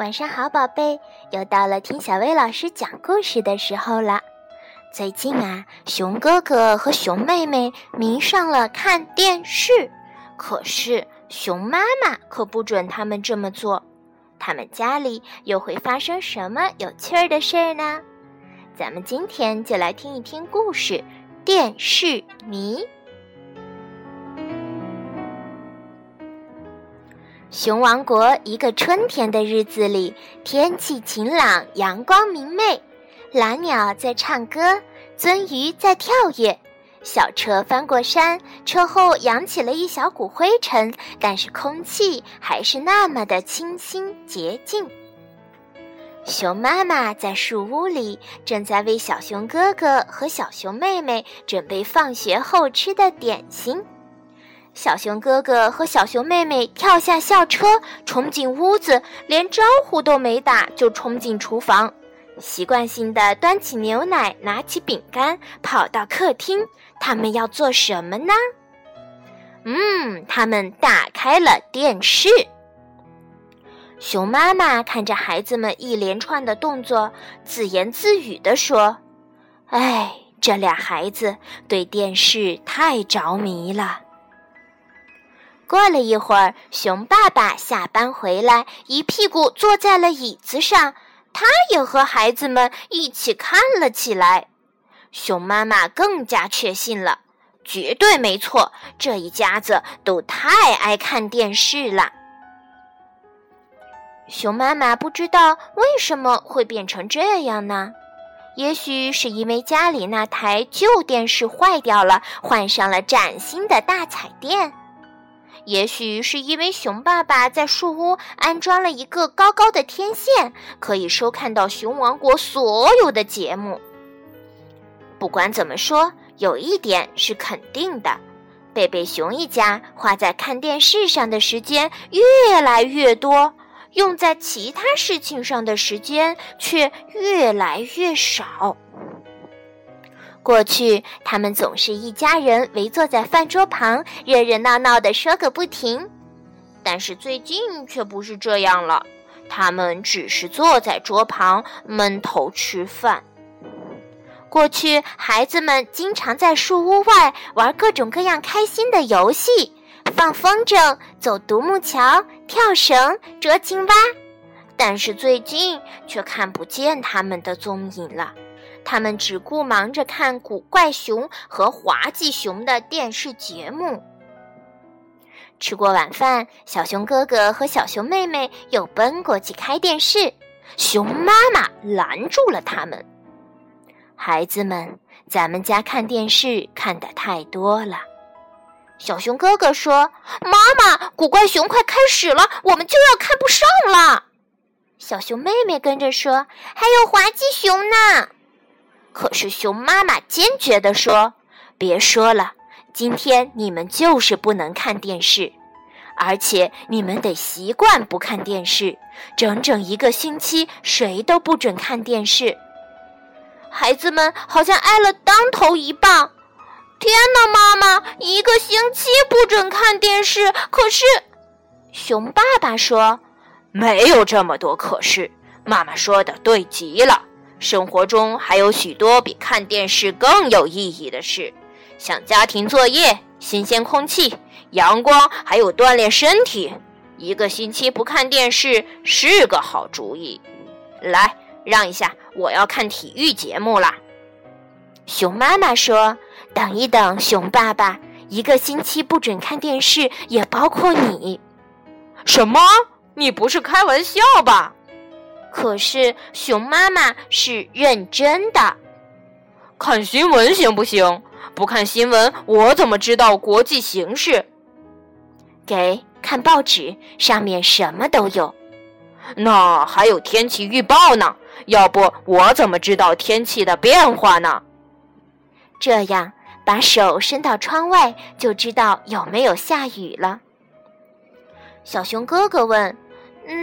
晚上好，宝贝，又到了听小薇老师讲故事的时候了。最近啊，熊哥哥和熊妹妹迷上了看电视，可是熊妈妈可不准他们这么做。他们家里又会发生什么有趣儿的事儿呢？咱们今天就来听一听故事《电视迷》。熊王国一个春天的日子里，天气晴朗，阳光明媚，蓝鸟在唱歌，鳟鱼在跳跃。小车翻过山，车后扬起了一小股灰尘，但是空气还是那么的清新洁净。熊妈妈在树屋里，正在为小熊哥哥和小熊妹妹准备放学后吃的点心。小熊哥哥和小熊妹妹跳下校车，冲进屋子，连招呼都没打就冲进厨房，习惯性的端起牛奶，拿起饼干，跑到客厅。他们要做什么呢？嗯，他们打开了电视。熊妈妈看着孩子们一连串的动作，自言自语地说：“哎，这俩孩子对电视太着迷了。”过了一会儿，熊爸爸下班回来，一屁股坐在了椅子上，他也和孩子们一起看了起来。熊妈妈更加确信了，绝对没错，这一家子都太爱看电视了。熊妈妈不知道为什么会变成这样呢？也许是因为家里那台旧电视坏掉了，换上了崭新的大彩电。也许是因为熊爸爸在树屋安装了一个高高的天线，可以收看到熊王国所有的节目。不管怎么说，有一点是肯定的：贝贝熊一家花在看电视上的时间越来越多，用在其他事情上的时间却越来越少。过去，他们总是一家人围坐在饭桌旁，热热闹闹的说个不停。但是最近却不是这样了，他们只是坐在桌旁闷头吃饭。过去，孩子们经常在树屋外玩各种各样开心的游戏，放风筝、走独木桥、跳绳、捉青蛙。但是最近却看不见他们的踪影了。他们只顾忙着看古怪熊和滑稽熊的电视节目。吃过晚饭，小熊哥哥和小熊妹妹又奔过去开电视，熊妈妈拦住了他们：“孩子们，咱们家看电视看的太多了。”小熊哥哥说：“妈妈，古怪熊快开始了，我们就要看不上了。”小熊妹妹跟着说：“还有滑稽熊呢。”可是熊妈妈坚决地说：“别说了，今天你们就是不能看电视，而且你们得习惯不看电视，整整一个星期谁都不准看电视。”孩子们好像挨了当头一棒。天哪，妈妈，一个星期不准看电视？可是，熊爸爸说：“没有这么多可是。”妈妈说的对极了。生活中还有许多比看电视更有意义的事，像家庭作业、新鲜空气、阳光，还有锻炼身体。一个星期不看电视是个好主意。来，让一下，我要看体育节目啦。熊妈妈说：“等一等，熊爸爸，一个星期不准看电视，也包括你。”什么？你不是开玩笑吧？可是熊妈妈是认真的。看新闻行不行？不看新闻，我怎么知道国际形势？给看报纸，上面什么都有。那还有天气预报呢？要不我怎么知道天气的变化呢？这样，把手伸到窗外，就知道有没有下雨了。小熊哥哥问。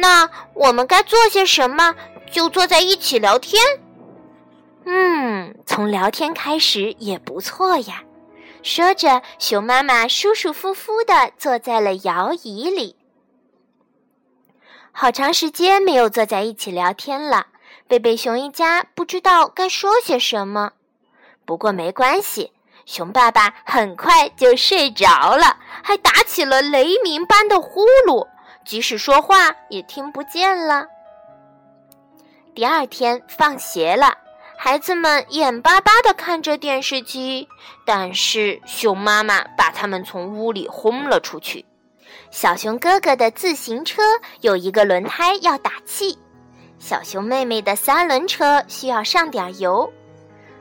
那我们该做些什么？就坐在一起聊天。嗯，从聊天开始也不错呀。说着，熊妈妈舒舒服服地坐在了摇椅里。好长时间没有坐在一起聊天了，贝贝熊一家不知道该说些什么。不过没关系，熊爸爸很快就睡着了，还打起了雷鸣般的呼噜，即使说话也听不见了。第二天放学了，孩子们眼巴巴地看着电视机，但是熊妈妈把他们从屋里轰了出去。小熊哥哥的自行车有一个轮胎要打气，小熊妹妹的三轮车需要上点油。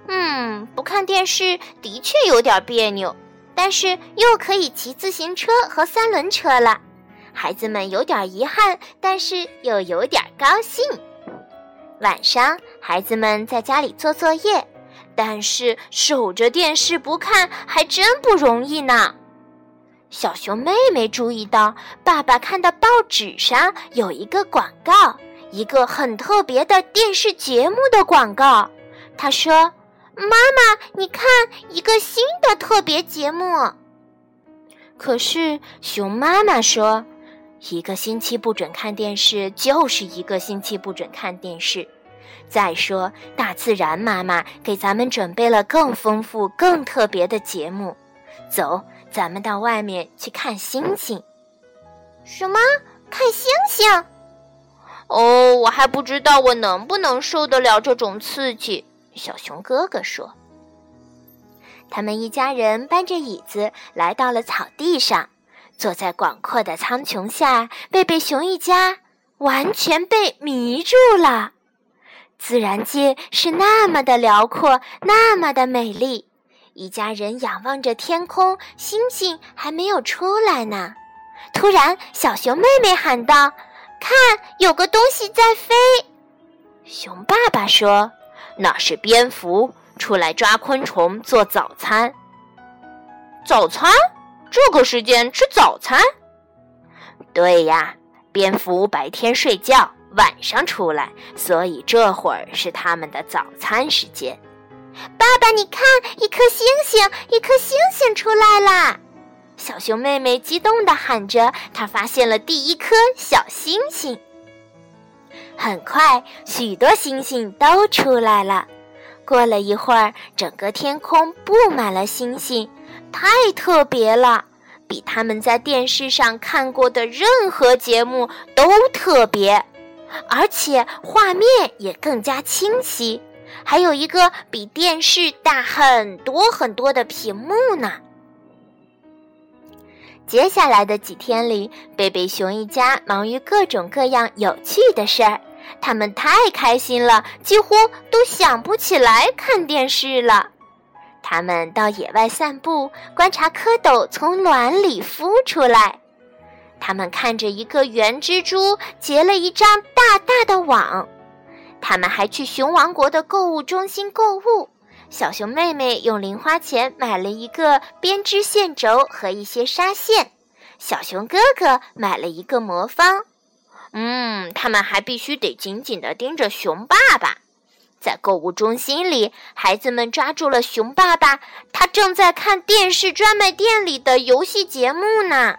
嗯，不看电视的确有点别扭，但是又可以骑自行车和三轮车了。孩子们有点遗憾，但是又有点高兴。晚上，孩子们在家里做作业，但是守着电视不看还真不容易呢。小熊妹妹注意到，爸爸看到报纸上有一个广告，一个很特别的电视节目的广告。他说：“妈妈，你看，一个新的特别节目。”可是熊妈妈说：“一个星期不准看电视，就是一个星期不准看电视。再说，大自然妈妈给咱们准备了更丰富、更特别的节目。走。”咱们到外面去看星星。什么？看星星？哦，我还不知道我能不能受得了这种刺激。小熊哥哥说。他们一家人搬着椅子来到了草地上，坐在广阔的苍穹下，贝贝熊一家完全被迷住了。自然界是那么的辽阔，那么的美丽。一家人仰望着天空，星星还没有出来呢。突然，小熊妹妹喊道：“看，有个东西在飞！”熊爸爸说：“那是蝙蝠，出来抓昆虫做早餐。”早餐？这个时间吃早餐？对呀，蝙蝠白天睡觉，晚上出来，所以这会儿是他们的早餐时间。爸爸，你看，一颗星星，一颗星星出来啦！小熊妹妹激动地喊着，她发现了第一颗小星星。很快，许多星星都出来了。过了一会儿，整个天空布满了星星，太特别了，比他们在电视上看过的任何节目都特别，而且画面也更加清晰。还有一个比电视大很多很多的屏幕呢。接下来的几天里，贝贝熊一家忙于各种各样有趣的事儿，他们太开心了，几乎都想不起来看电视了。他们到野外散步，观察蝌蚪从卵里孵出来。他们看着一个圆蜘蛛结了一张大大的网。他们还去熊王国的购物中心购物。小熊妹妹用零花钱买了一个编织线轴和一些纱线。小熊哥哥买了一个魔方。嗯，他们还必须得紧紧地盯着熊爸爸。在购物中心里，孩子们抓住了熊爸爸，他正在看电视专卖店里的游戏节目呢。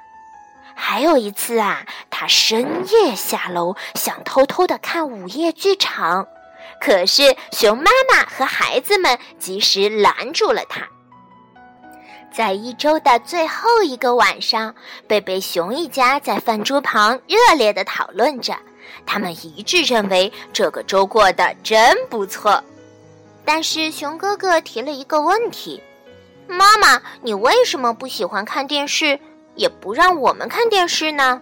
还有一次啊，他深夜下楼，想偷偷的看午夜剧场，可是熊妈妈和孩子们及时拦住了他。在一周的最后一个晚上，贝贝熊一家在饭桌旁热烈的讨论着，他们一致认为这个周过得真不错。但是熊哥哥提了一个问题：“妈妈，你为什么不喜欢看电视？”也不让我们看电视呢，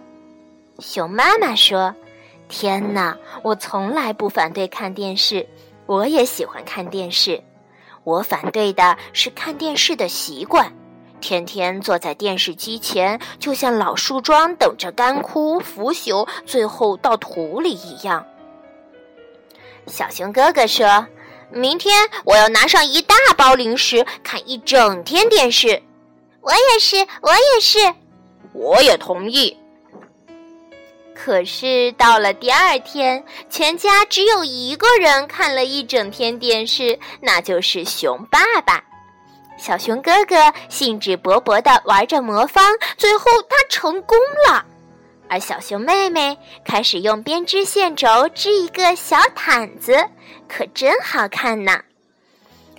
熊妈妈说：“天哪，我从来不反对看电视，我也喜欢看电视。我反对的是看电视的习惯，天天坐在电视机前，就像老树桩等着干枯腐朽，最后到土里一样。”小熊哥哥说：“明天我要拿上一大包零食，看一整天电视。”我也是，我也是。我也同意。可是到了第二天，全家只有一个人看了一整天电视，那就是熊爸爸。小熊哥哥兴致勃勃地玩着魔方，最后他成功了。而小熊妹妹开始用编织线轴织一个小毯子，可真好看呢。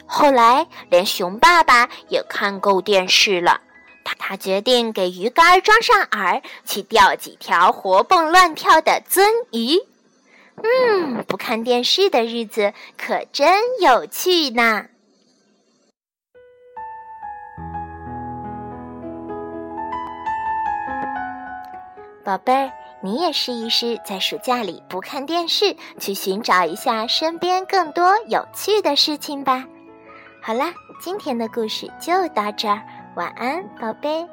后来，连熊爸爸也看够电视了，他他决定给鱼竿装上饵，去钓几条活蹦乱跳的鳟鱼。嗯，不看电视的日子可真有趣呢。宝贝儿，你也试一试，在暑假里不看电视，去寻找一下身边更多有趣的事情吧。好啦，今天的故事就到这儿，晚安，宝贝。